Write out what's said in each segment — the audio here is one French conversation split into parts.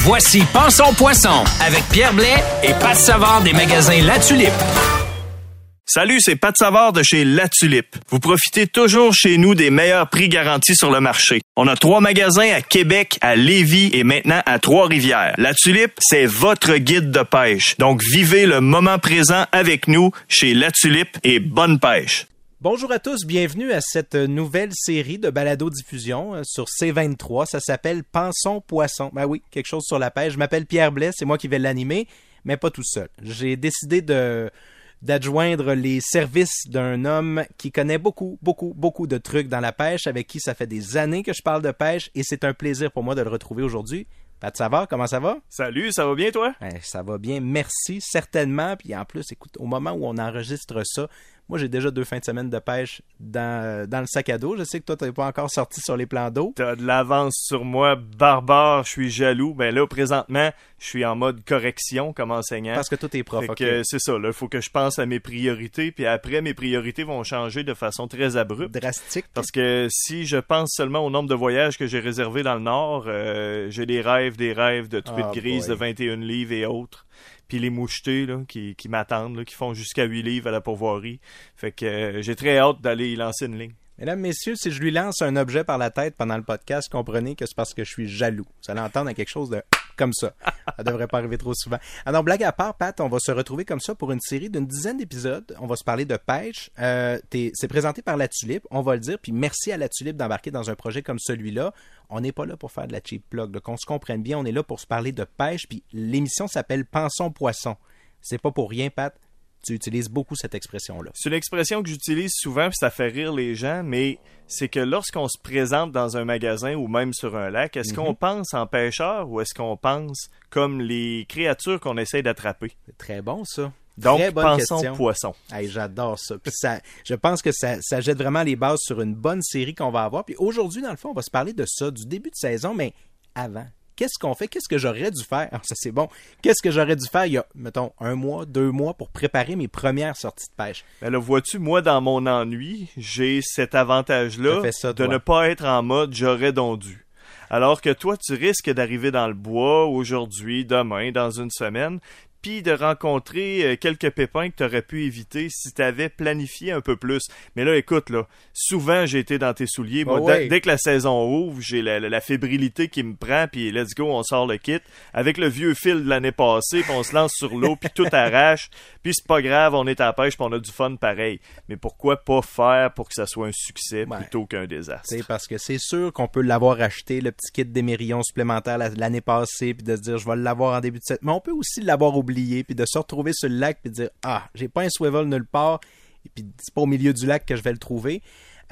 Voici Pensons Poisson avec Pierre Blais et Pat Savard des magasins La Tulipe. Salut, c'est Pat Savard de chez La Tulipe. Vous profitez toujours chez nous des meilleurs prix garantis sur le marché. On a trois magasins à Québec, à Lévis et maintenant à Trois-Rivières. La Tulipe, c'est votre guide de pêche. Donc vivez le moment présent avec nous chez La Tulipe et bonne pêche. Bonjour à tous, bienvenue à cette nouvelle série de balado-diffusion euh, sur C23. Ça s'appelle Pensons Poisson. Ben oui, quelque chose sur la pêche. Je m'appelle Pierre Blais, c'est moi qui vais l'animer, mais pas tout seul. J'ai décidé de d'adjoindre les services d'un homme qui connaît beaucoup, beaucoup, beaucoup de trucs dans la pêche, avec qui ça fait des années que je parle de pêche, et c'est un plaisir pour moi de le retrouver aujourd'hui. Pat Savard, comment ça va? Salut, ça va bien toi? Ben, ça va bien, merci, certainement. Puis en plus, écoute, au moment où on enregistre ça, moi j'ai déjà deux fins de semaine de pêche dans, dans le sac à dos. Je sais que toi, tu n'es pas encore sorti sur les plans d'eau. T'as de l'avance sur moi, barbare, je suis jaloux. Ben là, présentement, je suis en mode correction comme enseignant. Parce que toi, t'es prof. Fait ok. que c'est ça, là, il faut que je pense à mes priorités, puis après, mes priorités vont changer de façon très abrupte. Drastique. Parce que si je pense seulement au nombre de voyages que j'ai réservés dans le Nord, euh, j'ai des rêves, des rêves de truites Ah, grises de 21 livres et autres. Puis les mouchetés là, qui, qui m'attendent, qui font jusqu'à 8 livres à la pourvoirie. Fait que euh, j'ai très hâte d'aller lancer une ligne. Mesdames, messieurs, si je lui lance un objet par la tête pendant le podcast, comprenez que c'est parce que je suis jaloux. Vous allez entendre quelque chose de comme ça. Ça devrait pas arriver trop souvent. Alors, blague à part, Pat, on va se retrouver comme ça pour une série d'une dizaine d'épisodes. On va se parler de pêche. Euh, c'est présenté par La Tulipe, on va le dire. Puis merci à La Tulipe d'embarquer dans un projet comme celui-là. On n'est pas là pour faire de la cheap plug. Qu'on se comprenne bien, on est là pour se parler de pêche. Puis l'émission s'appelle Pensons Poisson. C'est pas pour rien, Pat. Tu utilises beaucoup cette expression-là. C'est une expression que j'utilise souvent, puis ça fait rire les gens, mais c'est que lorsqu'on se présente dans un magasin ou même sur un lac, est-ce qu'on pense en pêcheur ou est-ce qu'on pense comme les créatures qu'on essaie d'attraper? Très bon, ça. Donc, Très bonne pensons question. poisson. Hey, j'adore ça. Puis ça. Je pense que ça, ça jette vraiment les bases sur une bonne série qu'on va avoir. Puis aujourd'hui, dans le fond, on va se parler de ça, du début de saison, mais avant. Qu'est-ce qu'on fait? Qu'est-ce que j'aurais dû faire? Alors, ça, c'est bon. Qu'est-ce que j'aurais dû faire il y a, mettons, un mois, deux mois pour préparer mes premières sorties de pêche? Mais là, vois-tu, moi, dans mon ennui, j'ai cet avantage-là de toi. ne pas être en mode j'aurais donc dû. Alors que toi, tu risques d'arriver dans le bois aujourd'hui, demain, dans une semaine, puis de rencontrer euh, quelques pépins que tu aurais pu éviter si tu avais planifié un peu plus. Mais là, écoute, là, souvent j'ai été dans tes souliers. Moi, Ah dès- ouais. dès que la saison ouvre, j'ai la, la- la fébrilité qui me prend, puis let's go, on sort le kit. Avec le vieux fil de l'année passée, puis on se lance sur l'eau, puis tout arrache. Puis c'est pas grave, on est à la pêche, puis on a du fun pareil. Mais pourquoi pas faire pour que ça soit un succès Ouais. plutôt qu'un désastre? C'est parce que c'est sûr qu'on peut l'avoir acheté, le petit kit d'émérillon supplémentaire la- l'année passée, puis de se dire je vais l'avoir en début de cette. Mais on peut aussi l'avoir oublié, puis de se retrouver sur le lac, puis de dire ah, j'ai pas un swivel nulle part, et puis c'est pas au milieu du lac que je vais le trouver.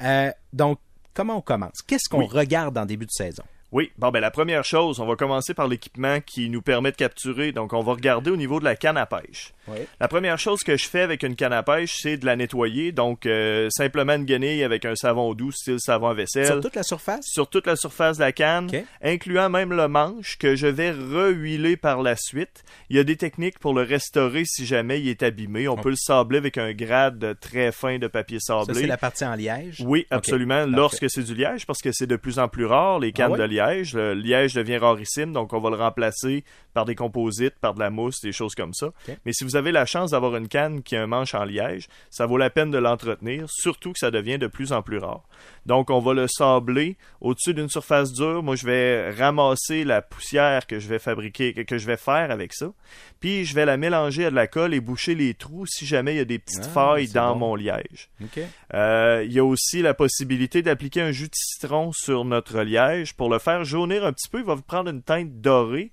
Euh, donc, comment on commence? Qu'est-ce qu'on Oui. regarde en début de saison? Oui, bon ben la première chose, on va commencer par l'équipement qui nous permet de capturer. Donc on va regarder au niveau de la canne à pêche. Oui. La première chose que je fais avec une canne à pêche, c'est de la nettoyer. Donc euh, simplement une guenille avec un savon doux, style savon à vaisselle. Sur toute la surface? sur toute la surface de la canne, incluant même le manche que je vais rehuiler par la suite. Il y a des techniques pour le restaurer si jamais il est abîmé. On peut le sabler avec un grade très fin de papier Ça, sablé. c'est la partie en liège? Oui, absolument. Lorsque c'est du liège, parce que c'est de plus en plus rare, les cannes Ah ouais? de liège. Le liège devient rarissime, donc on va le remplacer par des composites, par de la mousse, des choses comme ça. Mais si vous avez la chance d'avoir une canne qui a un manche en liège, ça vaut la peine de l'entretenir, surtout que ça devient de plus en plus rare. Donc on va le sabler au-dessus d'une surface dure. Moi, je vais ramasser la poussière que je vais fabriquer, que, je vais faire avec ça. Puis je vais la mélanger à de la colle et boucher les trous si jamais il y a des petites Ah, failles dans bon. mon liège. Euh, il y a aussi la possibilité d'appliquer un jus de citron sur notre liège pour le faire jaunir un petit peu, il va vous prendre une teinte dorée.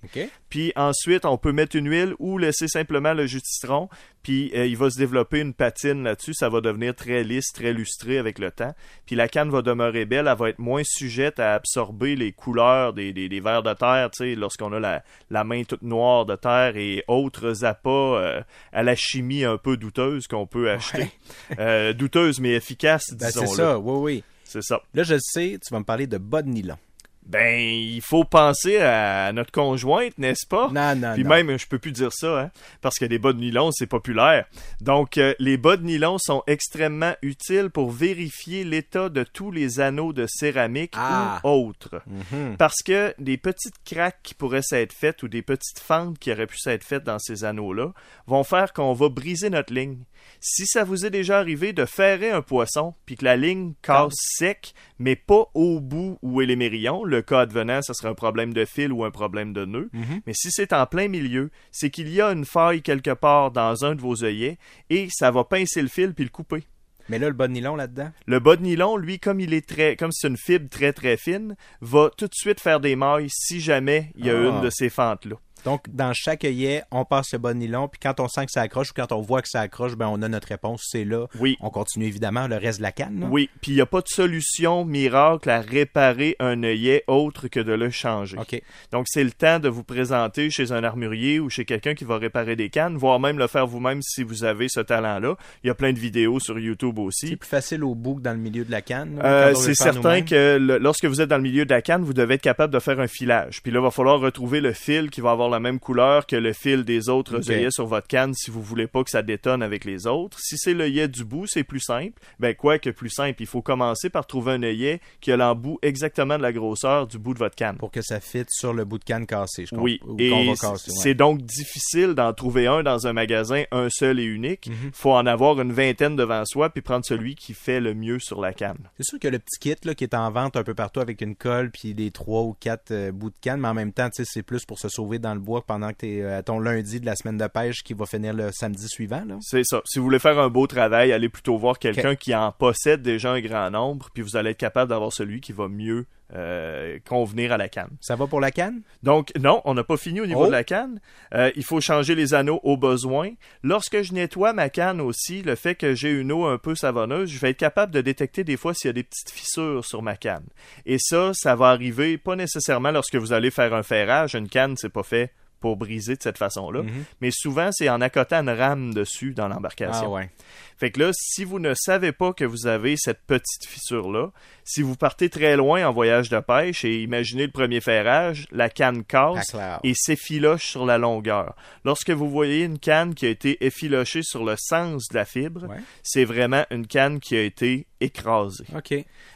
Puis ensuite, on peut mettre une huile ou laisser simplement le jus de citron. Puis euh, il va se développer une patine là-dessus. Ça va devenir très lisse, très lustré avec le temps. Puis la canne va demeurer belle. Elle va être moins sujette à absorber les couleurs des, des, des vers de terre. Tu sais, lorsqu'on a la, la main toute noire de terre et autres appâts euh, à la chimie un peu douteuse qu'on peut acheter. Euh, douteuse mais efficace, Ben, disons-le. c'est ça, oui, oui. C'est ça. Là, je le sais, tu vas me parler de bas de nylon. Ben, il faut penser à notre conjointe, n'est-ce pas? Non, non, Puis non. même, je peux plus dire ça, hein, parce que les bas de nylon, c'est populaire. Donc, euh, les bas de nylon sont extrêmement utiles pour vérifier l'état de tous les anneaux de céramique Ah. ou autres. Mhm. Parce que des petites craques qui pourraient s'être faites ou des petites fentes qui auraient pu s'être faites dans ces anneaux-là vont faire qu'on va briser notre ligne. Si ça vous est déjà arrivé de ferrer un poisson puis que la ligne casse sec, mais pas au bout où est les mérillons, le cas advenant, ça serait un problème de fil ou un problème de nœud. Mais si c'est en plein milieu, c'est qu'il y a une faille quelque part dans un de vos œillets et ça va pincer le fil puis le couper. Mais là, le bas de nylon là-dedans? Le bas de nylon, lui, comme il est très, comme c'est une fibre très très fine, va tout de suite faire des mailles si jamais il y a Ah. une de ces fentes-là. Donc, dans chaque œillet, on passe le de nylon, puis quand on sent que ça accroche ou quand on voit que ça accroche, ben on a notre réponse, c'est là. Oui. On continue évidemment le reste de la canne. là. Oui, puis il n'y a pas de solution miracle à réparer un œillet autre que de le changer. OK. Donc c'est le temps de vous présenter chez un armurier ou chez quelqu'un qui va réparer des cannes, voire même le faire vous-même si vous avez ce talent-là. Il y a plein de vidéos sur YouTube C'est aussi. plus facile au bout que dans le milieu de la canne. Euh, c'est certain que le- lorsque vous êtes dans le milieu de la canne, vous devez être capable de faire un filage. Puis là, il va falloir retrouver le fil qui va avoir la même couleur que le fil des autres Ok. œillets sur votre canne si vous voulez pas que ça détonne avec les autres. Si c'est l'œillet du bout, c'est plus simple. Ben quoi que plus simple, il faut commencer par trouver un œillet qui a l'embout exactement de la grosseur du bout de votre canne. Pour que ça fitte sur le bout de canne cassé. Je Oui, ou et ouais. c'est donc difficile d'en trouver un dans un magasin, un seul et unique. Mhm. faut en avoir une vingtaine devant soi, puis prendre celui qui fait le mieux sur la canne. C'est sûr que le petit kit là, qui est en vente un peu partout avec une colle puis des trois ou quatre euh, bouts de canne, mais en même temps, tu sais, c'est plus pour se sauver dans le bois pendant que tu es à ton lundi de la semaine de pêche qui va finir le samedi suivant. C'est ça. Si vous voulez faire un beau travail, allez plutôt voir quelqu'un qui en possède déjà un grand nombre, puis vous allez être capable d'avoir celui qui va mieux euh, convenir à la canne. Ça va pour la canne? Donc, non, on n'a pas fini au niveau Oh. de la canne. Euh, il faut changer les anneaux au besoin. Lorsque je nettoie ma canne aussi, le fait que j'ai une eau un peu savonneuse, je vais être capable de détecter des fois s'il y a des petites fissures sur ma canne. Et ça, ça va arriver pas nécessairement lorsque vous allez faire un ferrage. Une canne, c'est pas fait pour briser de cette façon-là. Mhm. Mais souvent, c'est en accotant une rame dessus dans l'embarcation. Ah ouais. Fait que là, si vous ne savez pas que vous avez cette petite fissure-là, si vous partez très loin en voyage de pêche et imaginez le premier ferrage, la canne casse et s'effiloche sur la longueur. Lorsque vous voyez une canne qui a été effilochée sur le sens de la fibre, Ouais. c'est vraiment une canne qui a été écrasée. OK.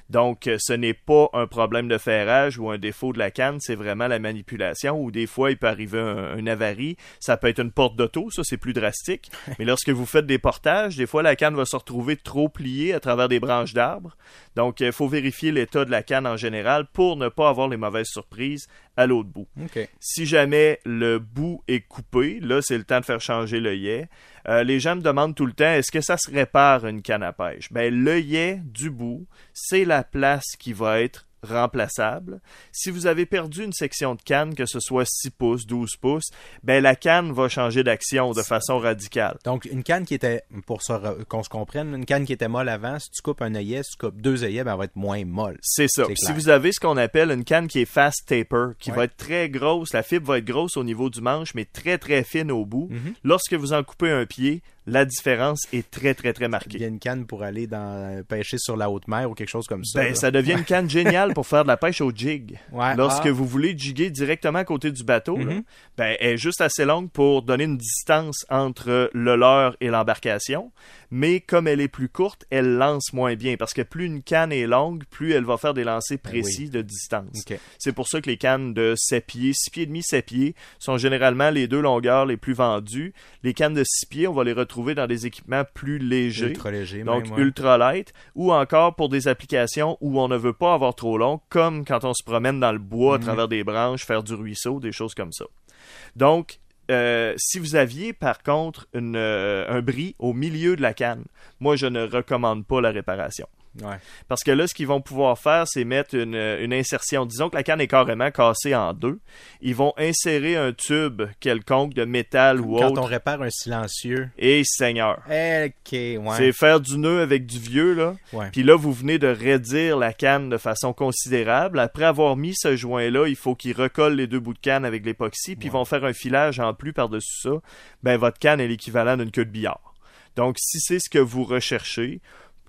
Donc, euh, ce n'est pas un problème de ferrage ou un défaut de la canne, c'est vraiment la manipulation ou des fois, il peut arriver un, une avarie. Ça peut être une porte d'auto, ça, c'est plus drastique. Mais lorsque vous faites des portages, des fois, la canne va se retrouver trop pliée à travers des branches d'arbres. Donc, il faut vérifier l'état de la canne en général pour ne pas avoir les mauvaises surprises à l'autre bout. Si jamais le bout est coupé, là, c'est le temps de faire changer l'œillet. Euh, les gens me demandent tout le temps, est-ce que ça se répare une canne à pêche? Ben, l'œillet du bout, c'est la place qui va être remplaçable. Si vous avez perdu une section de canne, que ce soit 6 pouces, 12 pouces, ben la canne va changer d'action de façon radicale. Donc, une canne qui était, pour qu'on se comprenne, une canne qui était molle avant, si tu coupes un œillet, si tu coupes deux œillets, ben, elle va être moins molle. C'est ça. Si vous avez ce qu'on appelle une canne qui est fast taper, qui Ouais. va être très grosse, la fibre va être grosse au niveau du manche, mais très très fine au bout. Mhm. Lorsque vous en coupez un pied, la différence est très très très Il y marquée. a une canne pour aller dans, pêcher sur la haute mer ou quelque chose comme ça. Ben, là. ça devient une canne géniale pour faire de la pêche au jig. Ouais. Lorsque Ah. vous voulez jiguer directement à côté du bateau, là, Mhm. ben, elle est juste assez longue pour donner une distance entre le leurre et l'embarcation. Mais comme elle est plus courte, elle lance moins bien parce que plus une canne est longue, plus elle va faire des lancers Ben oui. précis de distance. C'est pour ça que les cannes de 7 pieds, 6 pieds et demi, 7 pieds sont généralement les deux longueurs les plus vendues. Les cannes de 6 pieds, on va les retrouver dans des équipements plus légers. Ultra léger, Donc même, ouais. ultra light ou encore pour des applications où on ne veut pas avoir trop long comme quand on se promène dans le bois à Mhm. travers des branches, faire du ruisseau, des choses comme ça. Donc euh, si vous aviez par contre euh, un bris au milieu de la canne, moi je ne recommande pas la réparation. Ouais. Parce que là, ce qu'ils vont pouvoir faire, c'est mettre une, une insertion. Disons que la canne est carrément cassée en deux. Ils vont insérer un tube quelconque de métal ou Quand autre. on répare un silencieux. Et Seigneur. Ok, ouais. C'est faire du nœud avec du vieux, là. Ouais. Puis là, vous venez de raidir la canne de façon considérable. Après avoir mis ce joint-là, il faut qu'ils recollent les deux bouts de canne avec l'époxy, puis ils vont faire un filage en plus par-dessus ça. Ben, votre canne est l'équivalent d'une queue de billard. Donc, si c'est ce que vous recherchez,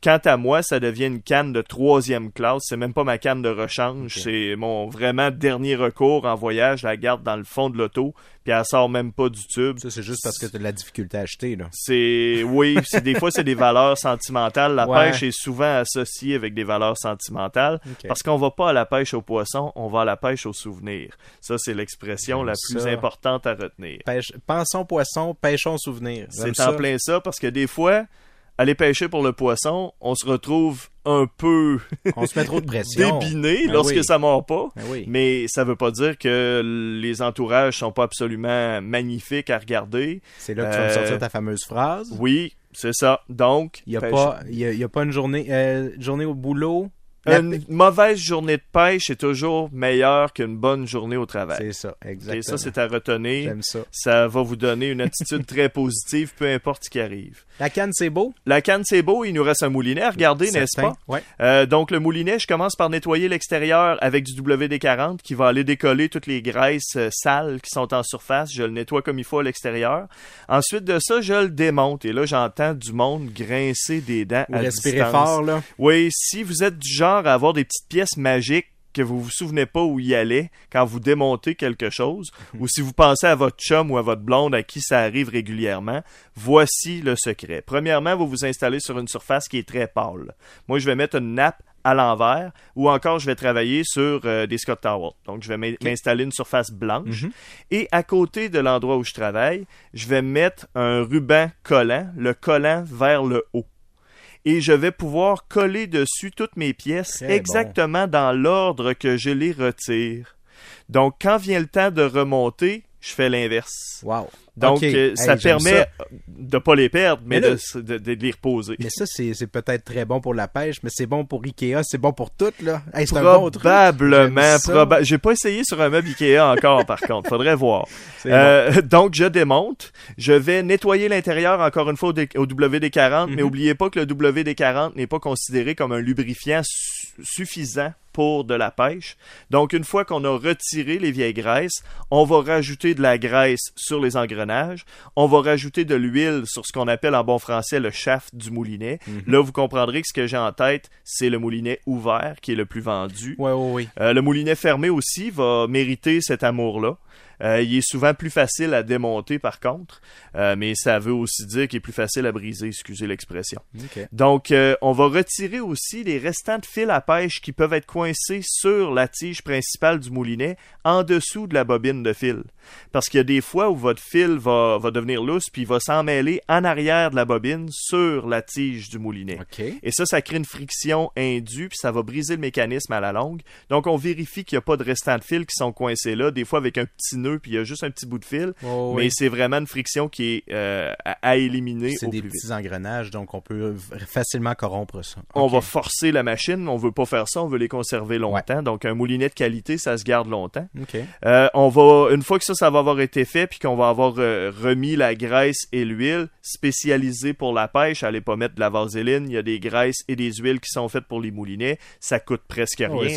quant à moi, ça devient une canne de troisième classe. C'est même pas ma canne de rechange. C'est mon vraiment dernier recours en voyage. Je la garde dans le fond de l'auto, puis elle sort même pas du tube. Ça, c'est juste parce que tu as de la difficulté à acheter, là. C'est oui, c'est des fois c'est des valeurs sentimentales. La Ouais. pêche est souvent associée avec des valeurs sentimentales parce qu'on va pas à la pêche au poisson, on va à la pêche au souvenir. Ça c'est l'expression la plus importante à retenir. Pêche... Pensons poisson, pêchons souvenir. C'est en plein ça parce que des fois aller pêcher pour le poisson, on se retrouve un peu On se met trop de pression. débiné Ben lorsque oui. ça mord pas. Ben oui. Mais ça veut pas dire que les entourages sont pas absolument magnifiques à regarder. C'est là que tu vas me Euh, sortir ta fameuse phrase. Oui, c'est ça. Donc, Il n'y a, pêche- pas- y a, il y a pas une journée, euh, journée au boulot. Une mauvaise journée de pêche est toujours meilleure qu'une bonne journée au travail. C'est ça, exactement. Et ça, c'est à retenir. J'aime ça. Ça va vous donner une attitude très positive, peu importe ce qui arrive. La canne, c'est beau. La canne, c'est beau. Il nous reste un moulinet à regarder, n'est-ce pas? Ouais. Euh, donc, le moulinet, je commence par nettoyer l'extérieur avec du WD-40 qui va aller décoller toutes les graisses euh, sales qui sont en surface. Je le nettoie comme il faut à l'extérieur. Ensuite de ça, je le démonte. Et là, j'entends du monde grincer des dents Ou à respirer distance. fort, là. Oui, si vous êtes du genre à avoir des petites pièces magiques que vous vous souvenez pas où il allait quand vous démontez quelque chose, ou si vous pensez à votre chum ou à votre blonde à qui ça arrive régulièrement, voici le secret. Premièrement, vous vous installez sur une surface qui est très pâle. Moi, je vais mettre une nappe à l'envers, ou encore je vais travailler sur euh, des Scott Towels. Donc, je vais m'in- m'installer une surface blanche. Et à côté de l'endroit où je travaille, je vais mettre un ruban collant, le collant vers le haut et je vais pouvoir coller dessus toutes mes pièces Très exactement dans l'ordre que je les retire. Donc, quand vient le temps de remonter, je fais l'inverse. Wow. Donc, euh, ça permet ça. de pas les perdre, mais, Mais là- de, s- de- de les reposer. Mais ça, c'est peut-être très bon pour la pêche, mais c'est bon pour Ikea, c'est bon pour tout, là. Hey, bon. Probablement. Ça. proba- J'ai pas essayé sur un meuble Ikea encore, par contre. Faudrait voir. Euh, donc, je démonte. Je vais nettoyer l'intérieur encore une fois au, D- au WD-40, Mhm. mais oubliez pas que le WD-40 n'est pas considéré comme un lubrifiant su- suffisant pour de la pêche. Donc, une fois qu'on a retiré les vieilles graisses, on va rajouter de la graisse sur les engrenages. On va rajouter de l'huile sur ce qu'on appelle en bon français le shaft du moulinet. Mhm. Là, vous comprendrez que ce que j'ai en tête, c'est le moulinet ouvert qui est le plus vendu. Ouais, ouais, ouais. Euh, le moulinet fermé aussi va mériter cet amour-là. Euh, il est souvent plus facile à démonter par contre, Euh, mais ça veut aussi dire qu'il est plus facile à briser, excusez l'expression. Donc, euh, on va retirer aussi les restants de fil à pêche qui peuvent être coincés sur la tige principale du moulinet en dessous de la bobine de fil. Parce qu'il y a des fois où votre fil va, va devenir lousse puis il va s'emmêler en arrière de la bobine sur la tige du moulinet. Et ça, ça crée une friction indue, puis ça va briser le mécanisme à la longue. Donc, on vérifie qu'il n'y a pas de restants de fil qui sont coincés là, des fois avec un petit nœud, puis il y a juste un petit bout de fil. Ouais, mais c'est vraiment une friction qui est euh, à, à éliminer C'est des plus vite. petits engrenages, donc on peut facilement corrompre ça. On va forcer la machine, on veut pas faire ça, on veut les conserver longtemps. Donc, un moulinet de qualité, ça se garde longtemps. Euh, on va, une fois que ça, ça va avoir été fait, puis qu'on va avoir euh, remis la graisse et l'huile spécialisée pour la pêche, allez pas mettre de la vaseline, il y a des graisses et des huiles qui sont faites pour les moulinets, ça coûte presque rien. Ouais,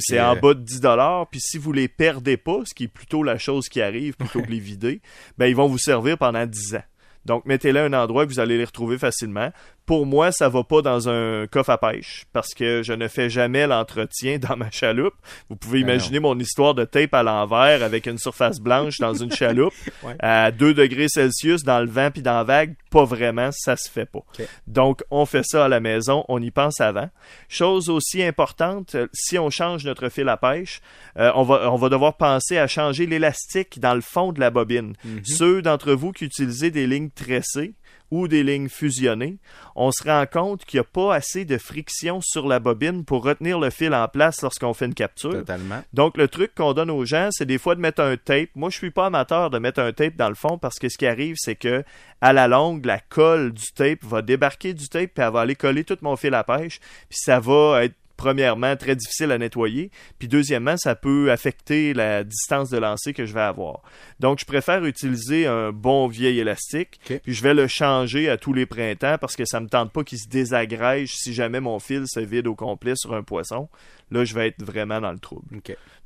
c'est en bas de 10 dollars, puis si vous les perdez pas, ce qui est plutôt la chose qui arrive plutôt que les vider, ben ils vont vous servir pendant 10 ans. Donc mettez-les à un endroit que vous allez les retrouver facilement. Pour moi, ça va pas dans un coffre à pêche parce que je ne fais jamais l'entretien dans ma chaloupe. Vous pouvez Ben imaginer mon histoire de tape à l'envers avec une surface blanche dans une chaloupe Ouais. à 2 degrés Celsius dans le vent puis dans la vague. Pas vraiment, ça se fait pas. Donc, on fait ça à la maison, on y pense avant. Chose aussi importante, euh, si on change notre fil à pêche, euh, on, va, on va devoir penser à changer l'élastique dans le fond de la bobine. Mhm. Ceux d'entre vous qui utilisez des lignes tressées ou des lignes fusionnées, on se rend compte qu'il n'y a pas assez de friction sur la bobine pour retenir le fil en place lorsqu'on fait une capture. Totalement. Donc, le truc qu'on donne aux gens, c'est des fois de mettre un tape. Moi, je suis pas amateur de mettre un tape dans le fond parce que ce qui arrive, c'est que à la longue, la colle du tape va débarquer du tape puis elle va aller coller tout mon fil à pêche. Puis ça va être premièrement, très difficile à nettoyer. Puis deuxièmement, ça peut affecter la distance de lancer que je vais avoir. Donc, je préfère utiliser un bon vieil élastique. Puis je vais le changer à tous les printemps parce que ça me tente pas qu'il se désagrège si jamais mon fil se vide au complet sur un poisson. Là, je vais être vraiment dans le trouble.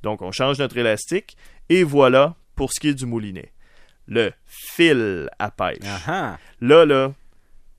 Donc, on change notre élastique. Et voilà pour ce qui est du moulinet. Le fil à pêche. Ah ah. Là, là,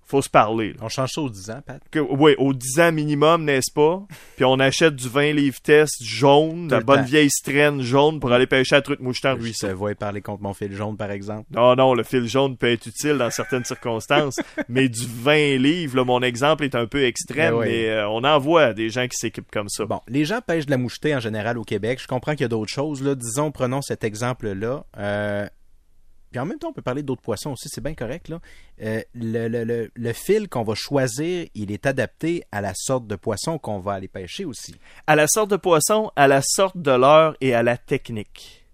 faut se parler. là. On change ça aux 10 ans, Pat. Que- oui, au 10 ans minimum, n'est-ce pas? Puis on achète du 20 livres test jaune, de la bonne temps. vieille straine jaune pour aller pêcher à truite mouchetant Je ruisseau. te vois parler contre mon fil jaune, par exemple. Non, non, le fil jaune peut être utile dans certaines circonstances, mais du 20 livres, là, mon exemple est un peu extrême, Ben mais euh, on en voit des gens qui s'équipent comme ça. Bon, les gens pêchent de la mouchetée en général au Québec. Je comprends qu'il y a d'autres choses. Là. Disons, prenons cet exemple-là. Euh, Puis en même temps, on peut parler d'autres poissons aussi, c'est bien correct. Là. Euh, le, le- le- le fil qu'on va choisir, il est adapté à la sorte de poisson qu'on va aller pêcher aussi. à la sorte de poisson, à la sorte de leurre et à la technique.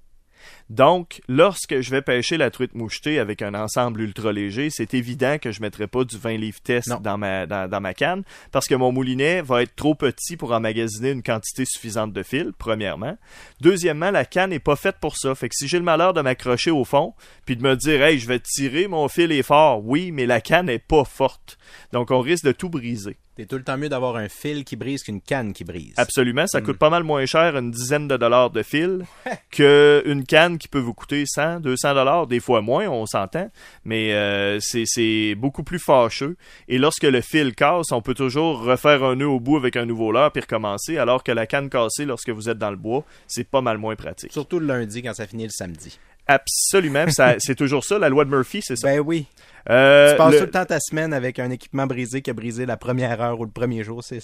Donc, lorsque je vais pêcher la truite mouchetée avec un ensemble ultra léger, c'est évident que je ne mettrai pas du 20 livres test Non. dans ma, dans, dans ma canne parce que mon moulinet va être trop petit pour emmagasiner une quantité suffisante de fil, premièrement. Deuxièmement, la canne n'est pas faite pour ça. Fait que si j'ai le malheur de m'accrocher au fond puis de me dire, hey, je vais tirer, mon fil est fort. Oui, mais la canne n'est pas forte. Donc, on risque de tout briser. C'est tout le temps mieux d'avoir un fil qui brise qu'une canne qui brise. Absolument, ça coûte pas mal moins cher une dizaine de dollars de fil que une canne qui peut vous coûter 100, 200 dollars, des fois moins, on s'entend, mais euh, c'est beaucoup plus fâcheux. Et lorsque le fil casse, on peut toujours refaire un nœud au bout avec un nouveau leurre puis recommencer, alors que la canne cassée lorsque vous êtes dans le bois, c'est pas mal moins pratique. Surtout le lundi quand ça finit le samedi. Absolument, c'est toujours ça, la loi de Murphy, c'est ça? Ben oui. Euh, tu passes le- tout le temps ta semaine avec un équipement brisé qui a brisé la première heure ou le premier jour. C'est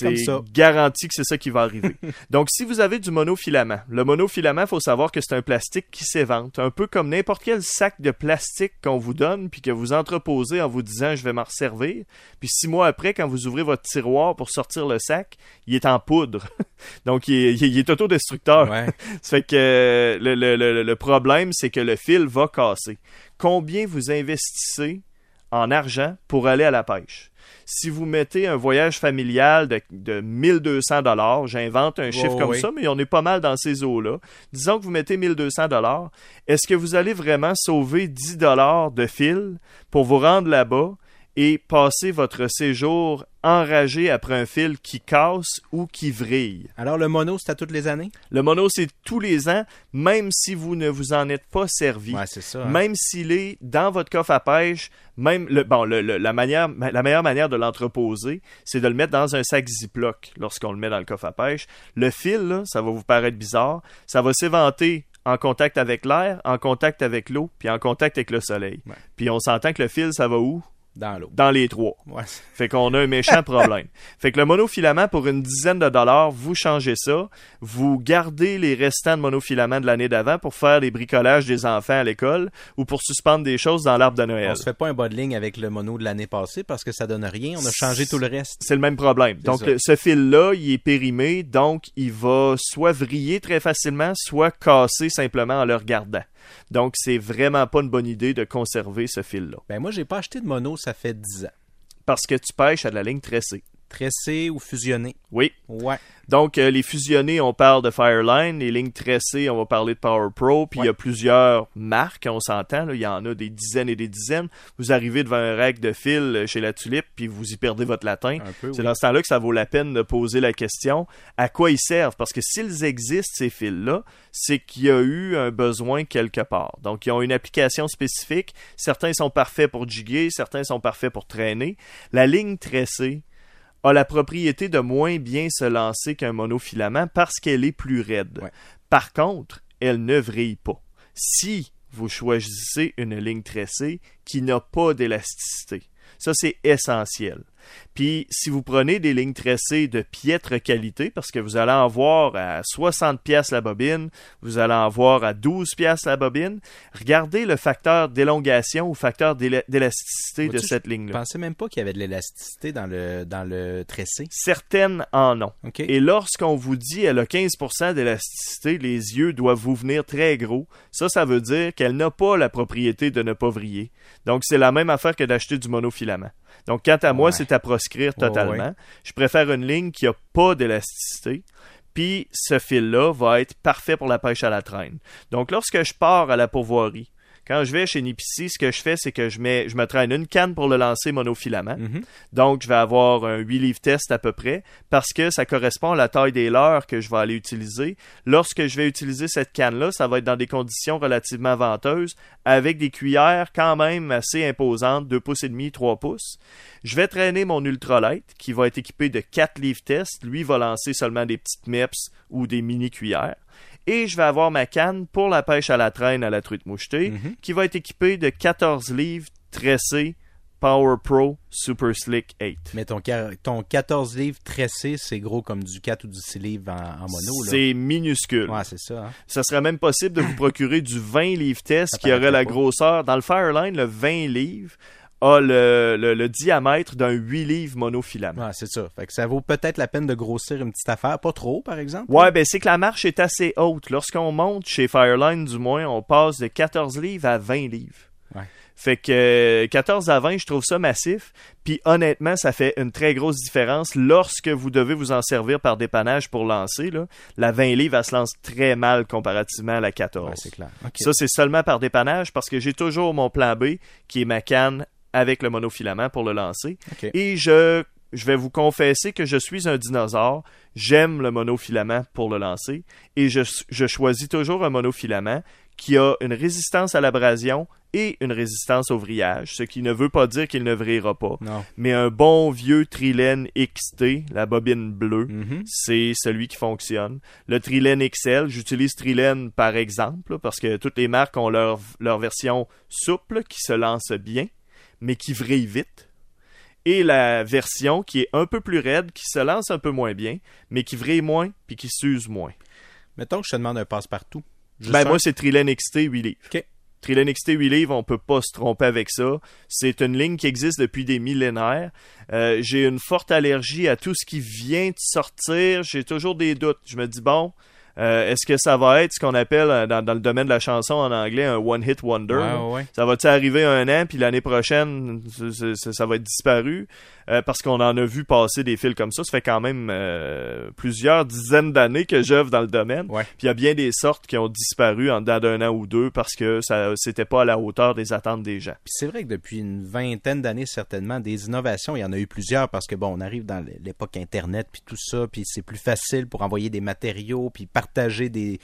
comme ça. garanti que c'est ça qui va arriver. Donc, si vous avez du monofilament, le monofilament, il faut savoir que c'est un plastique qui s'évente, un peu comme n'importe quel sac de plastique qu'on vous donne, puis que vous entreposez en vous disant je vais m'en resservir. Puis six mois après, quand vous ouvrez votre tiroir pour sortir le sac, il est en poudre. Donc, il est, il est autodestructeur. Ouais. Ça fait que euh, le, le- le- le problème, c'est que le fil va casser. Combien vous investissez en argent pour aller à la pêche? Si vous mettez un voyage familial de, de 1200 dollars, j'invente un chiffre Oh, comme oui. ça, mais on est pas mal dans ces eaux-là. Disons que vous mettez 1200 dollars, est-ce que vous allez vraiment sauver 10 dollars de fil pour vous rendre là-bas et passer votre séjour enragé après un fil qui casse ou qui vrille? Alors, le mono, c'est à toutes les années? Le mono, c'est tous les ans, même si vous ne vous en êtes pas servi. Ouais, c'est ça. hein. Même s'il est dans votre coffre à pêche, même le, bon, le- le- la, manière, la meilleure manière de l'entreposer, c'est de le mettre dans un sac Ziploc lorsqu'on le met dans le coffre à pêche. Le fil, là, ça va vous paraître bizarre, ça va s'éventer en contact avec l'air, en contact avec l'eau, puis en contact avec le soleil. Ouais. Puis on s'entend que le fil, ça va où? Dans l'eau. Dans les trois. Ouais. Fait qu'on a un méchant problème. Fait que le monofilament, pour une dizaine de dollars, vous changez ça. Vous gardez les restants de monofilament de l'année d'avant pour faire les bricolages des enfants à l'école ou pour suspendre des choses dans l'arbre de Noël. On se fait pas un bas de ligne avec le mono de l'année passée parce que ça donne rien. On a changé tout le reste. C'est le même problème. Donc, le- ce fil-là, il est périmé, donc il va soit vriller très facilement, soit casser simplement en le regardant. Donc, c'est vraiment pas une bonne idée de conserver ce fil-là. Ben moi, j'ai pas acheté de mono, ça fait 10 ans. Parce que tu pêches à de la ligne tressée. Tressé ou fusionné. Oui. Ouais. Donc, euh, les fusionnés, on parle de Fireline. Les lignes tressées, on va parler de Power Pro. Puis, il y a plusieurs marques, on s'entend. là. Il y en a des dizaines et des dizaines. Vous arrivez devant un rack de fil euh, chez la Tulipe, puis vous y perdez votre latin. Peu, C'est oui. dans ce temps-là que ça vaut la peine de poser la question à quoi ils servent? Parce que s'ils existent, ces fils-là, c'est qu'il y a eu un besoin quelque part. Donc, ils ont une application spécifique. Certains sont parfaits pour jiguer, certains sont parfaits pour traîner. La ligne tressée, a la propriété de moins bien se lancer qu'un monofilament parce qu'elle est plus raide. Ouais. Par contre, elle ne vrille pas. Si vous choisissez une ligne tressée qui n'a pas d'élasticité, ça c'est essentiel. Puis si vous prenez des lignes tressées de piètre qualité, parce que vous allez en voir à 60 pièces la bobine, vous allez en voir à 12 pièces la bobine, regardez le facteur d'élongation ou facteur d'éla- d'élasticité de cette Je ligne-là. pensais même pas qu'il y avait de l'élasticité dans le, dans le tressé. Certaines en ont. Et lorsqu'on vous dit elle a 15% d'élasticité, les yeux doivent vous venir très gros. Ça, ça veut dire qu'elle n'a pas la propriété de ne pas vriller. Donc, c'est la même affaire que d'acheter du monofilament. Donc, quant à moi, Ouais. c'est à proscrire totalement. ouais. Je préfère une ligne qui a pas d'élasticité. Puis, ce fil-là va être parfait pour la pêche à la traîne. Donc, lorsque je pars à la pourvoirie, quand je vais chez Nipici, ce que je fais, c'est que je mets, je me traîne une canne pour le lancer monofilament. Mhm. Donc, je vais avoir un 8 livres test à peu près parce que ça correspond à la taille des leurres que je vais aller utiliser. Lorsque je vais utiliser cette canne-là, ça va être dans des conditions relativement venteuses avec des cuillères quand même assez imposantes, 2 pouces et demi, 3 pouces. Je vais traîner mon ultralight qui va être équipé de 4 livres test. Lui va lancer seulement des petites MEPS ou des mini cuillères. Et je vais avoir ma canne pour la pêche à la traîne à la truite mouchetée Mhm. qui va être équipée de 14 livres tressés Power Pro Super Slick 8. Mais ton, quar- ton 14 livres tressé, c'est gros comme du 4 ou du 6 livres en, en mono. C'est minuscule. Ouais, c'est ça. hein. Ça serait même possible de vous procurer du 20 livres test Ça qui aurait la pas. grosseur. Dans le Fireline, le 20 livres a le, le- le diamètre d'un 8 livres monofilament. Ouais, c'est ça. Fait que ça vaut peut-être la peine de grossir une petite affaire. Pas trop, par exemple. Ouais, ben c'est que la marche est assez haute. Lorsqu'on monte chez Fireline, du moins, on passe de 14 livres à 20 livres. Ouais. Fait que euh, 14 à 20, je trouve ça massif. Puis honnêtement, ça fait une très grosse différence lorsque vous devez vous en servir par dépannage pour lancer. Là. La 20 livres, elle se lance très mal comparativement à la 14. Ouais, c'est clair. OK. Ça, c'est seulement par dépannage parce que j'ai toujours mon plan B, qui est ma canne avec le monofilament pour le lancer. Et je, je vais vous confesser que je suis un dinosaure. J'aime le monofilament pour le lancer. Et je, je choisis toujours un monofilament qui a une résistance à l'abrasion et une résistance au vrillage, ce qui ne veut pas dire qu'il ne vrillera pas. Non. Mais un bon vieux Trilène XT, la bobine bleue, Mhm. c'est celui qui fonctionne. Le Trilène XL, j'utilise Trilène par exemple, parce que toutes les marques ont leur, leur version souple qui se lance bien, mais qui vrille vite. Et la version qui est un peu plus raide, qui se lance un peu moins bien, mais qui vrille moins puis qui s'use moins. Mettons que je te demande un passe-partout. Ben moi, c'est Trilène XT 8 livres. OK. Trilène XT 8 livres, on peut pas se tromper avec ça. C'est une ligne qui existe depuis des millénaires. Euh, j'ai une forte allergie à tout ce qui vient de sortir. J'ai toujours des doutes. Je me dis, bon, euh, est-ce que ça va être ce qu'on appelle euh, dans, dans le domaine de la chanson en anglais un one-hit wonder? Ouais, ouais. Ça va-tu arriver un an, puis l'année prochaine, ça, va être disparu? Euh, parce qu'on en a vu passer des fils comme ça. Ça fait quand même euh, plusieurs dizaines d'années que j'œuvre dans le domaine. Puis il y a bien des sortes qui ont disparu en dedans d'un an ou deux parce que ça c'était pas à la hauteur des attentes des gens. C'est vrai que depuis une vingtaine d'années, certainement, des innovations, il y en a eu plusieurs parce que, bon, on arrive dans l'époque Internet, puis tout ça, puis c'est plus facile pour envoyer des matériaux, puis partager des...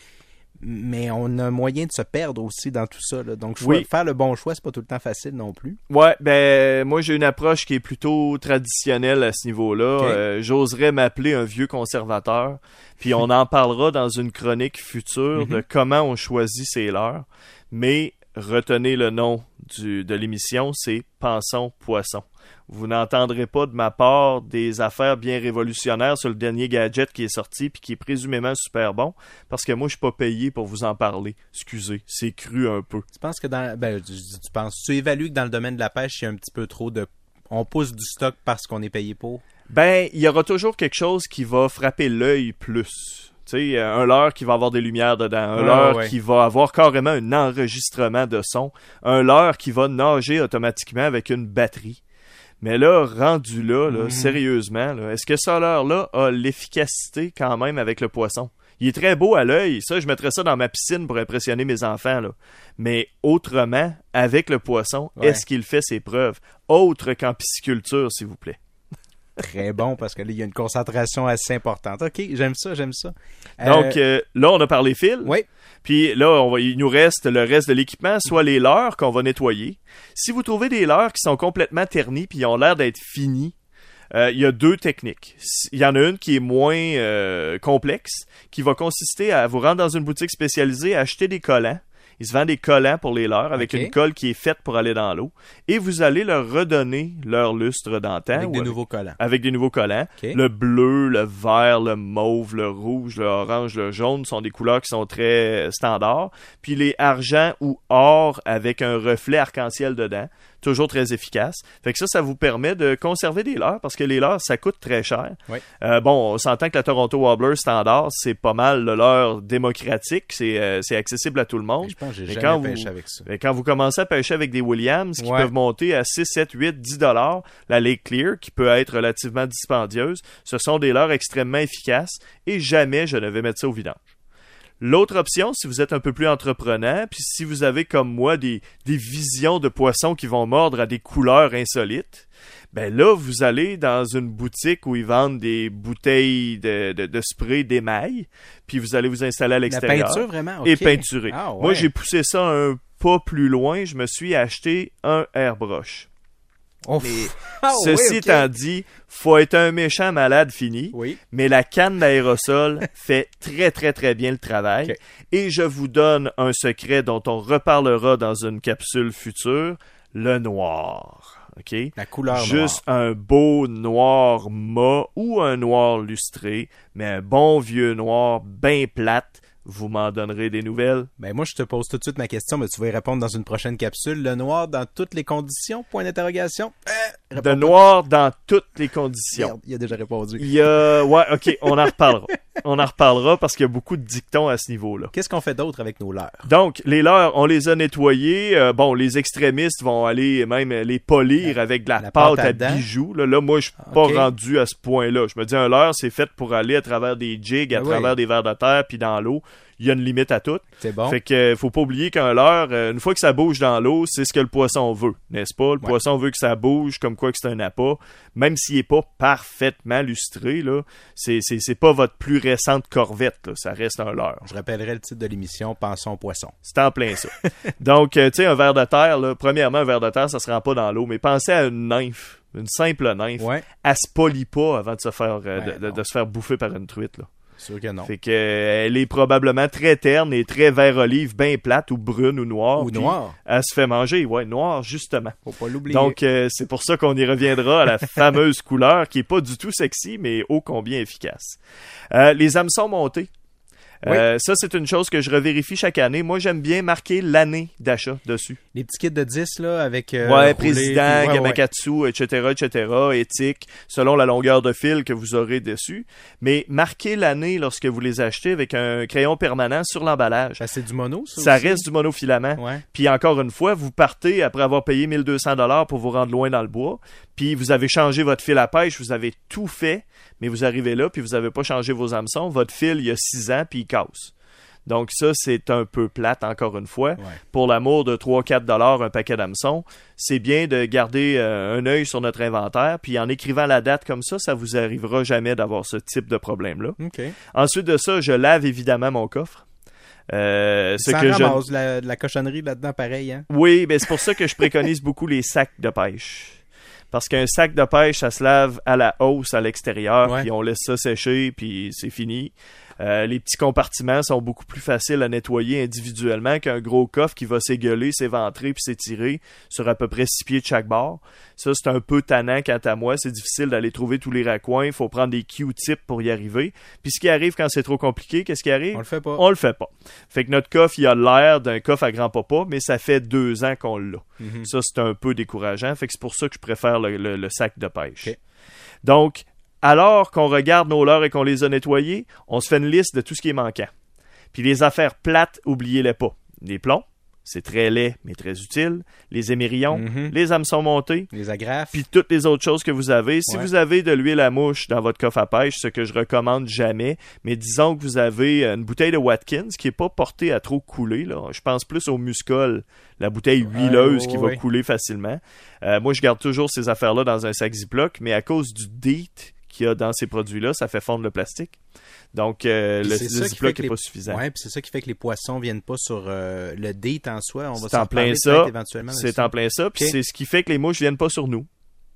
Mais on a moyen de se perdre aussi dans tout ça. là. Donc, Oui. faire le bon choix, c'est pas tout le temps facile non plus. Ouais, ben moi j'ai une approche qui est plutôt traditionnelle à ce niveau-là. Euh, J'oserais m'appeler un vieux conservateur. Puis on en parlera dans une chronique future de comment on choisit ses leurres. Mais retenez le nom du, de l'émission, c'est Pensons Poisson. Vous n'entendrez pas de ma part des affaires bien révolutionnaires sur le dernier gadget qui est sorti puis qui est présumément super bon parce que moi je suis pas payé pour vous en parler. Excusez, c'est cru un peu. Tu penses que dans... Ben, tu, tu penses... Tu évalues que dans le domaine de la pêche, il y a un petit peu trop de... On pousse du stock parce qu'on est payé pour? Ben, il y aura toujours quelque chose qui va frapper l'œil plus. Tu sais, un leurre qui va avoir des lumières dedans, un Ouais, leurre ouais. qui va avoir carrément un enregistrement de son, un leurre qui va nager automatiquement avec une batterie. Mais là, rendu là, là Mhm. sérieusement, est-ce que ce leurre-là a l'efficacité quand même avec le poisson? Il est très beau à l'œil, ça, je mettrais ça dans ma piscine pour impressionner mes enfants, là. Mais autrement, avec le poisson, Ouais. est-ce qu'il fait ses preuves? Autre qu'en pisciculture, s'il vous plaît. Très bon parce que là, il y a une concentration assez importante. OK, j'aime ça, j'aime ça. Euh, Donc euh, là, on a parlé fil. oui, Puis là, on va, il nous reste le reste de l'équipement, soit les leurres qu'on va nettoyer. Si vous trouvez des leurres qui sont complètement ternis puis ils ont l'air d'être finis, euh, il y a deux techniques. Il y en a une qui est moins complexe, qui va consister à vous rendre dans une boutique spécialisée, acheter des collants Ils se vendent des collants pour les leurres avec une colle qui est faite pour aller dans l'eau. Et vous allez leur redonner leur lustre d'antan. Avec des nouveaux collants. avec des nouveaux collants. Le bleu, le vert, le mauve, le rouge, le orange, le jaune sont des couleurs qui sont très standards. Puis les argent ou or avec un reflet arc-en-ciel dedans, toujours très efficace. Fait que ça, ça vous permet de conserver des leurres parce que les leurres, ça coûte très cher. Oui. Euh, bon, on s'entend que la Toronto Wobbler standard, c'est pas mal le leurre démocratique, c'est euh, accessible à tout le monde. Je pense que j'ai Mais jamais quand pêché vous- avec ça. mais quand vous commencez à pêcher avec des Williams qui Ouais. peuvent monter à 6, 7, 8, 10 dollars, la Lake Clear qui peut être relativement dispendieuse, ce sont des leurres extrêmement efficaces et jamais je ne vais mettre ça au vidange. L'autre option, si vous êtes un peu plus entreprenant, puis si vous avez comme moi des, des visions de poissons qui vont mordre à des couleurs insolites, ben là, vous allez dans une boutique où ils vendent des bouteilles de, de, de spray d'émail, puis vous allez vous installer à l'extérieur peinture, vraiment? et ok. peinturé. Ah, ouais. Moi, j'ai poussé ça un pas plus loin. Je me suis acheté un airbrush. Oh, Mais Ah, ceci oui, étant dit, faut être un méchant malade fini. Oui. Mais la canne d'aérosol fait très très très bien le travail. Et je vous donne un secret dont on reparlera dans une capsule future, le noir. OK? La couleur Juste un beau noir mat ou un noir lustré, mais un bon vieux noir bien plate. Vous m'en donnerez des nouvelles. Ben moi, je te pose tout de suite ma question, mais tu vas y répondre dans une prochaine capsule. Le noir dans toutes les conditions? Point d'interrogation. Euh, De noir dans toutes les conditions. Merde, il a déjà répondu. Il y a... Ouais, ok, on en reparlera. on en reparlera parce qu'il y a beaucoup de dictons à ce niveau-là. Qu'est-ce qu'on fait d'autre avec nos leurres? Donc, les leurres, on les a nettoyés. Euh, bon, les extrémistes vont aller même les polir avec de la, la pâte, pâte à bijoux. Là, là, moi, je suis pas rendu à ce point-là. Je me dis, un leurre, c'est fait pour aller à travers des jigs, à Ah oui. travers des vers de terre, puis dans l'eau. Il y a une limite à tout. C'est bon? Fait que faut pas oublier qu'un leurre, euh, une fois que ça bouge dans l'eau, c'est ce que le poisson veut, n'est-ce pas? Le Ouais. poisson veut que ça bouge, comme quoi que c'est un appât. Même s'il est pas parfaitement lustré, là, c'est, c'est, c'est pas votre plus récente corvette, là. Ça reste un leurre. Je rappellerai le titre de l'émission Pensons poisson. C'est en plein ça. Donc, euh, tu sais, un verre de terre, là, premièrement, un verre de terre, ça se rend pas dans l'eau, mais pensez à une nymphe, une simple nymphe. Ouais. Elle se polie pas avant de se faire, euh, Ouais, de, de- non. de se faire bouffer par une truite, là. Sûr que non. Fait que euh, elle est probablement très terne et très vert olive, bien plate ou brune ou noire. Ou puis noir. Elle se fait manger, ouais, noire justement. Faut pas l'oublier. Donc euh, c'est pour ça qu'on y reviendra à la fameuse couleur qui est pas du tout sexy mais ô combien efficace. Euh, les hameçons montés. Euh, Ça, c'est une chose que je revérifie chaque année. Moi, j'aime bien marquer l'année d'achat dessus. Les petits kits de 10, là, avec... euh, ouais, roulé, président, puis- ouais, ouais. Gamakatsu, etc., etc., éthique, selon la longueur de fil que vous aurez dessus. Mais marquez l'année lorsque vous les achetez avec un crayon permanent sur l'emballage. Ben, c'est du mono, ça Ça aussi? reste du monofilament. Ouais. Puis encore une fois, vous partez après avoir payé 1200 dollars pour vous rendre loin dans le bois, puis vous avez changé votre fil à pêche, vous avez tout fait, mais vous arrivez là puis vous avez pas changé vos hameçons, votre fil il y a 6 ans puis il casse. Donc ça c'est un peu plate encore une fois. Ouais. Pour l'amour de 3 4 dollars un paquet d'hameçons, c'est bien de garder euh, un œil sur notre inventaire puis en écrivant la date comme ça, ça vous arrivera jamais d'avoir ce type de problème là. OK. Ensuite de ça, je lave évidemment mon coffre. Euh, ce Ça que ramasse de la, la cochonnerie là-dedans, pareil, hein? oui, ben c'est pour ça que je préconise beaucoup les sacs de pêche. Parce qu'un sac de pêche, ça se lave à la hausse à l'extérieur, puis on laisse ça sécher, puis c'est fini. Euh, les petits compartiments sont beaucoup plus faciles à nettoyer individuellement qu'un gros coffre qui va s'égueuler, s'éventrer puis s'étirer sur à peu près six pieds de chaque bord. Ça, c'est un peu tannant quant à moi. C'est difficile d'aller trouver tous les raccoins. Il faut prendre des Q-tips pour y arriver. Puis ce qui arrive quand c'est trop compliqué, qu'est-ce qui arrive? On le fait pas. On le fait pas. Fait que notre coffre, il a l'air d'un coffre à grand-papa, mais ça fait deux ans qu'on l'a. Mhm. Ça, c'est un peu décourageant. Fait que c'est pour ça que je préfère le, le- le sac de pêche. Donc, alors qu'on regarde nos leurres et qu'on les a nettoyés, on se fait une liste de tout ce qui est manquant. Puis les affaires plates, oubliez-les pas. Les plombs, c'est très laid, mais très utile. Les émerillons, Mhm. les hameçons montés, Les agrafes. puis toutes les autres choses que vous avez. Si Ouais. vous avez de l'huile à mouche dans votre coffre à pêche, ce que je recommande jamais, mais disons que vous avez une bouteille de Watkins qui est pas portée à trop couler, là. je pense plus au muscol, la bouteille huileuse ouais, qui ouais. va couler facilement. Euh, moi, je garde toujours ces affaires-là dans un sac Ziploc, mais à cause du DEET qu'il y a dans ces produits-là, ça fait fondre le plastique. Donc, euh, le, le Ziploc n'est pas suffisant. Ouais, puis c'est ça qui fait que les poissons viennent pas sur euh, le date en soi. On va C'est s'en en plein ça. éventuellement. C'est en plein ça, puis c'est ce qui fait que les mouches viennent pas sur nous.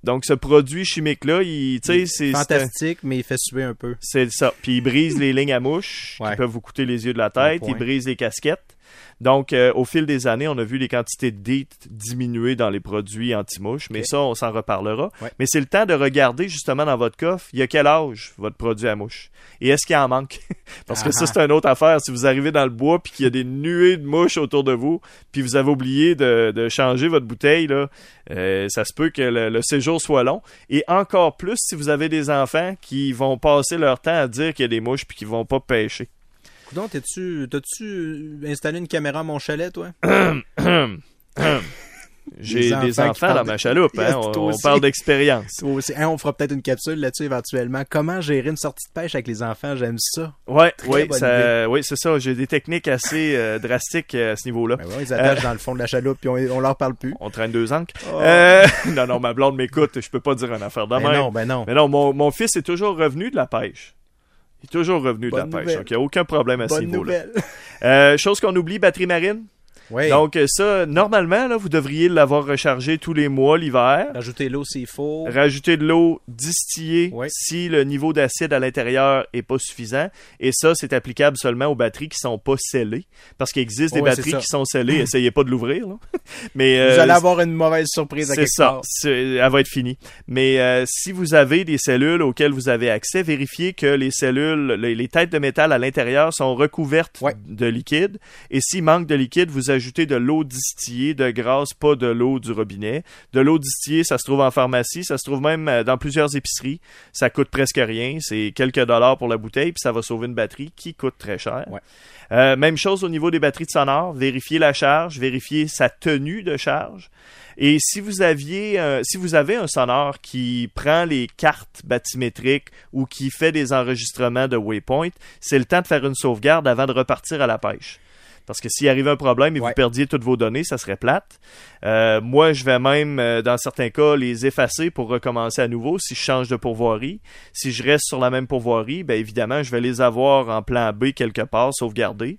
Donc, ce produit chimique-là, il, tu sais, c'est... fantastique, mais il fait suer un peu. C'est ça. Puis il brise les lignes à mouches Ouais. qui peuvent vous coûter les yeux de la tête. Il brise les casquettes. Donc, euh, au fil des années, on a vu les quantités de DEET diminuer dans les produits anti-mouches, mais ça, on s'en reparlera. Ouais. Mais c'est le temps de regarder justement dans votre coffre, il y a quel âge votre produit à mouche? Et est-ce qu'il en manque? Parce que ça, ah. c'est une autre affaire. Si vous arrivez dans le bois puis qu'il y a des nuées de mouches autour de vous, puis vous avez oublié de, de changer votre bouteille, là, euh, ça se peut que le, le séjour soit long. Et encore plus si vous avez des enfants qui vont passer leur temps à dire qu'il y a des mouches puis qui vont pas pêcher. Coudon, t'as-tu, t'as-tu installé une caméra à mon chalet, toi? J'ai Des des enfants dans de- ma chaloupe. Yes, hein. On, parle d'expérience. Hein, on fera peut-être une capsule là-dessus éventuellement. Comment gérer une sortie de pêche avec les enfants? J'aime ça. Ouais, oui, ça, oui, c'est ça. J'ai des techniques assez euh, drastiques euh, à ce niveau-là. Ben ouais, ils attachent dans le fond de la chaloupe puis on, on leur parle plus. On traîne deux ancres. Oh. Euh, non, non, ma blonde m'écoute. Je peux pas dire une affaire de Ben même. non, ben non. Mais non, mon, mon fils est toujours revenu de la pêche. Il est toujours revenu Bonne de la pêche. nouvelle. Donc, il n'y a aucun problème à ce Bonne niveau-là. nouvelle. Euh, chose qu'on oublie, batterie marine? Oui. Donc, euh, ça, normalement, là, vous devriez l'avoir rechargé tous les mois l'hiver. Rajouter l'eau s'il faut. Rajouter de l'eau distillée Ouais. si le niveau d'acide à l'intérieur est pas suffisant. Et ça, c'est applicable seulement aux batteries qui sont pas scellées. Parce qu'il existe des Ouais, batteries qui sont scellées. Essayez pas de l'ouvrir. Mais Vous euh, allez avoir une mauvaise surprise à c'est quelque ça. part. C'est- Elle va être finie. Mais euh, si vous avez des cellules auxquelles vous avez accès, vérifiez que les cellules, les, les têtes de métal à l'intérieur sont recouvertes de liquide. Et s'il manque de liquide, vous ajoutez de l'eau distillée de grâce, pas de l'eau du robinet. De l'eau distillée, ça se trouve en pharmacie, ça se trouve même euh, dans plusieurs épiceries. Ça coûte presque rien. C'est quelques dollars pour la bouteille, puis ça va sauver une batterie qui coûte très cher. Ouais. Euh, même chose au niveau des batteries de sonore. Vérifiez la charge, vérifiez sa tenue de charge. Et si vous aviez, euh, si vous avez un sonore qui prend les cartes bathymétriques ou qui fait des enregistrements de waypoint, c'est le temps de faire une sauvegarde avant de repartir à la pêche. Parce que s'il arrive un problème et Ouais. vous perdiez toutes vos données, ça serait plate. Euh, moi, je vais même, euh, dans certains cas, les effacer pour recommencer à nouveau si je change de pourvoirie. Si je reste sur la même pourvoirie, ben évidemment, je vais les avoir en plan B quelque part, sauvegardés.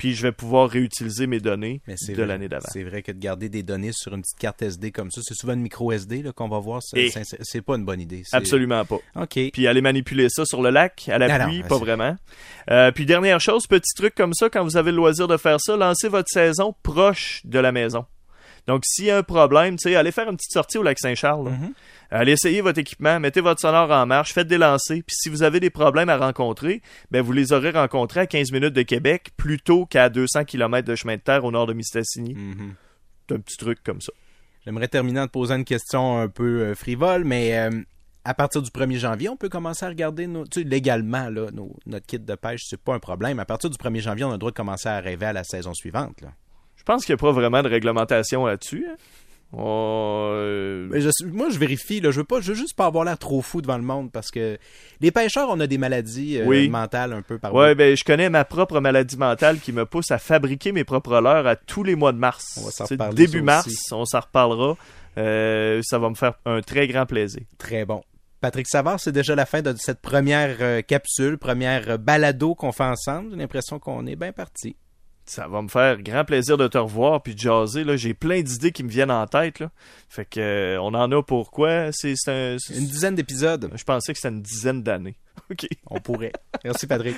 Puis je vais pouvoir réutiliser mes données Mais de l'année d'avant. C'est vrai que de garder des données sur une petite carte SD comme ça, c'est souvent une micro SD qu'on va voir. c'est- pas une bonne idée. Absolument pas. OK. puis aller manipuler ça sur le lac, à la Non, pluie, non, pas vraiment. Euh, puis dernière chose, petit truc comme ça, quand vous avez le loisir de faire ça, lancez votre saison proche de la maison. Donc, s'il y a un problème, tu sais, allez faire une petite sortie au lac Saint-Charles. Allez essayer votre équipement, mettez votre sonore en marche, faites des lancers. Puis si vous avez des problèmes à rencontrer, ben vous les aurez rencontrés à 15 minutes de Québec plutôt qu'à 200 km de chemin de terre au nord de Mistassini. Mhm. C'est un petit truc comme ça. J'aimerais terminer en te posant une question un peu euh, frivole, mais euh, à partir du 1er janvier, on peut commencer à regarder nos, tu sais, légalement là, nos- notre kit de pêche, c'est pas un problème. À partir du 1er janvier, on a le droit de commencer à rêver à la saison suivante. Là. Je pense qu'il n'y a pas vraiment de réglementation là-dessus. hein. Euh, je- moi, je vérifie. Là, je veux pas, je veux juste pas avoir l'air trop fou devant le monde parce que les pêcheurs, on a des maladies euh, Oui. mentales un peu par Ouais, ben je connais ma propre maladie mentale qui me pousse à fabriquer mes propres leurres à tous les mois de mars. C'est début mars, aussi. on s'en reparlera. Euh, ça va me faire un très grand plaisir. Très bon. Patrick Savard, c'est déjà la fin de cette première euh, capsule, première balado qu'on fait ensemble. J'ai l'impression qu'on est bien parti. Ça va me faire grand plaisir de te revoir puis de jaser. Là. J'ai plein d'idées qui me viennent en tête. Là. Fait que euh, on en a pour quoi? C'est, c'est un- c'est- Une dizaine d'épisodes, Je pensais que c'était une dizaine d'années. OK. on pourrait. Merci Patrick.